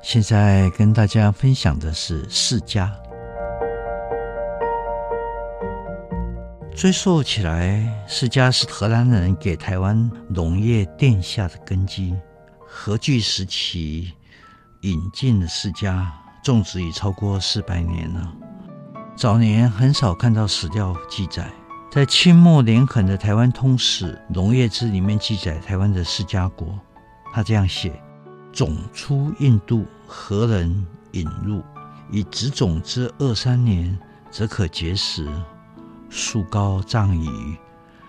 现在跟大家分享的是释迦。追溯起来，释迦是荷兰人给台湾农业奠下的根基。荷据时期引进的释迦，种植已超过四百年了。早年很少看到史料记载，在清末连横的《台湾通史农业志》里面记载台湾的释迦国，他这样写。种出印度，何人引入，以植种之二三年，则可结实。树高丈余，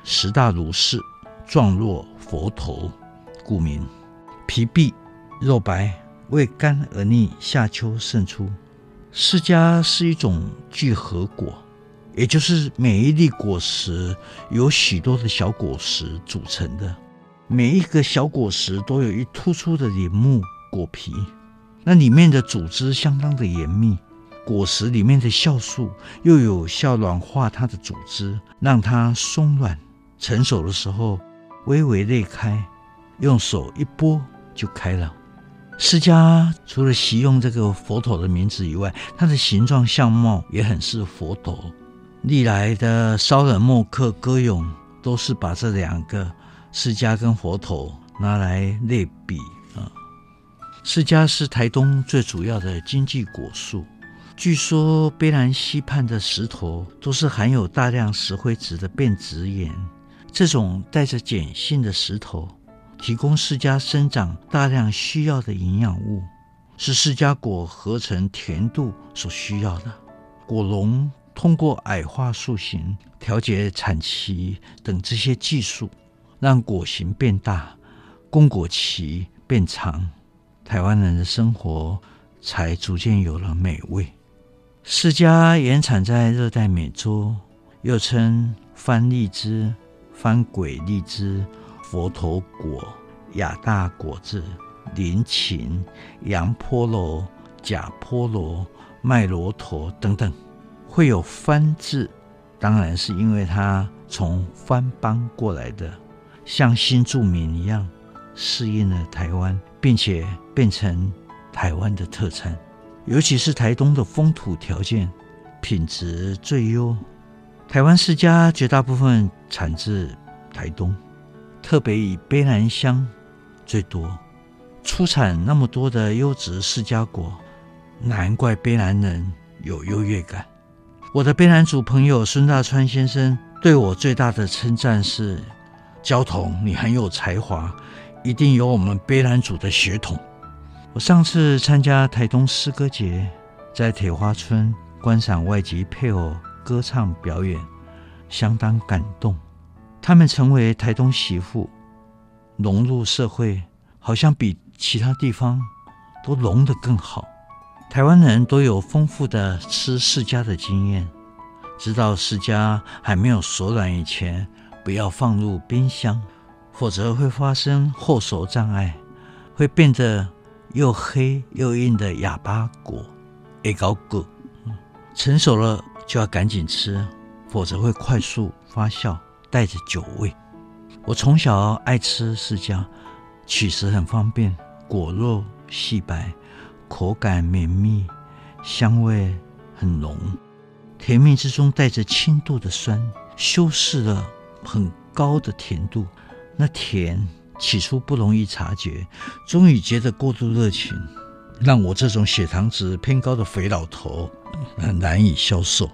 实大如是，状若佛头，故名。皮碧，肉白，味甘而腻，夏秋盛出。释迦是一种聚合果，也就是每一粒果实由许多的小果实组成的。每一个小果实都有一突出的鳞木果皮，那里面的组织相当的严密。果实里面的酵素又有效软化它的组织，让它松软。成熟的时候微微裂开，用手一拨就开了。释迦除了习用这个佛陀的名字以外，它的形状相貌也很是佛陀。历来的骚人墨客歌咏都是把这两个。释迦跟佛头拿来类比啊，释迦是台东最主要的经济果树。据说卑南溪畔的石头都是含有大量石灰质的变质岩，这种带着碱性的石头提供释迦生长大量需要的营养物，是释迦果合成甜度所需要的。果农通过矮化树形、调节产期等这些技术。让果形变大，供果期变长，台湾人的生活才逐渐有了美味。释迦原产在热带美洲，又称番荔枝、番鬼荔枝、佛头果、亚大果子、林芹、洋菠萝、假菠萝、麦罗陀等等，会有番字，当然是因为它从番邦过来的。像新住民一样适应了台湾，并且变成台湾的特产。尤其是台东的风土条件品质最优，台湾世家绝大部分产自台东，特别以卑南乡最多，出产那么多的优质释迦果，难怪卑南人有优越感。我的卑南族朋友孙大川先生对我最大的称赞是。焦桐，你很有才华，一定有我们卑南族的血统。我上次参加台东诗歌节，在铁花村观赏外籍配偶歌唱表演，相当感动。他们成为台东媳妇，融入社会，好像比其他地方都融得更好。台湾人都有丰富的吃释迦的经验，知道释迦还没有熟软以前。不要放入冰箱，否则会发生后熟障碍，会变得又黑又硬的哑巴果，会搞果。成熟了就要赶紧吃，否则会快速发酵，带着酒味。我从小爱吃释迦，取食很方便，果肉细白，口感绵密，香味很浓，甜蜜之中带着轻度的酸，修饰了。很高的甜度，那甜起初不容易察觉，终于觉得过度热情，让我这种血糖值偏高的肥老头很难以消受。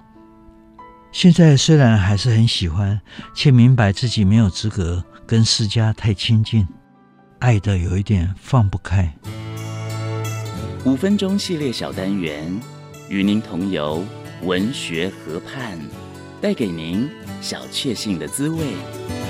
现在虽然还是很喜欢，却明白自己没有资格跟世家太亲近，爱得有一点放不开。五分钟系列小单元，与您同游文学河畔。带给您小确幸的滋味。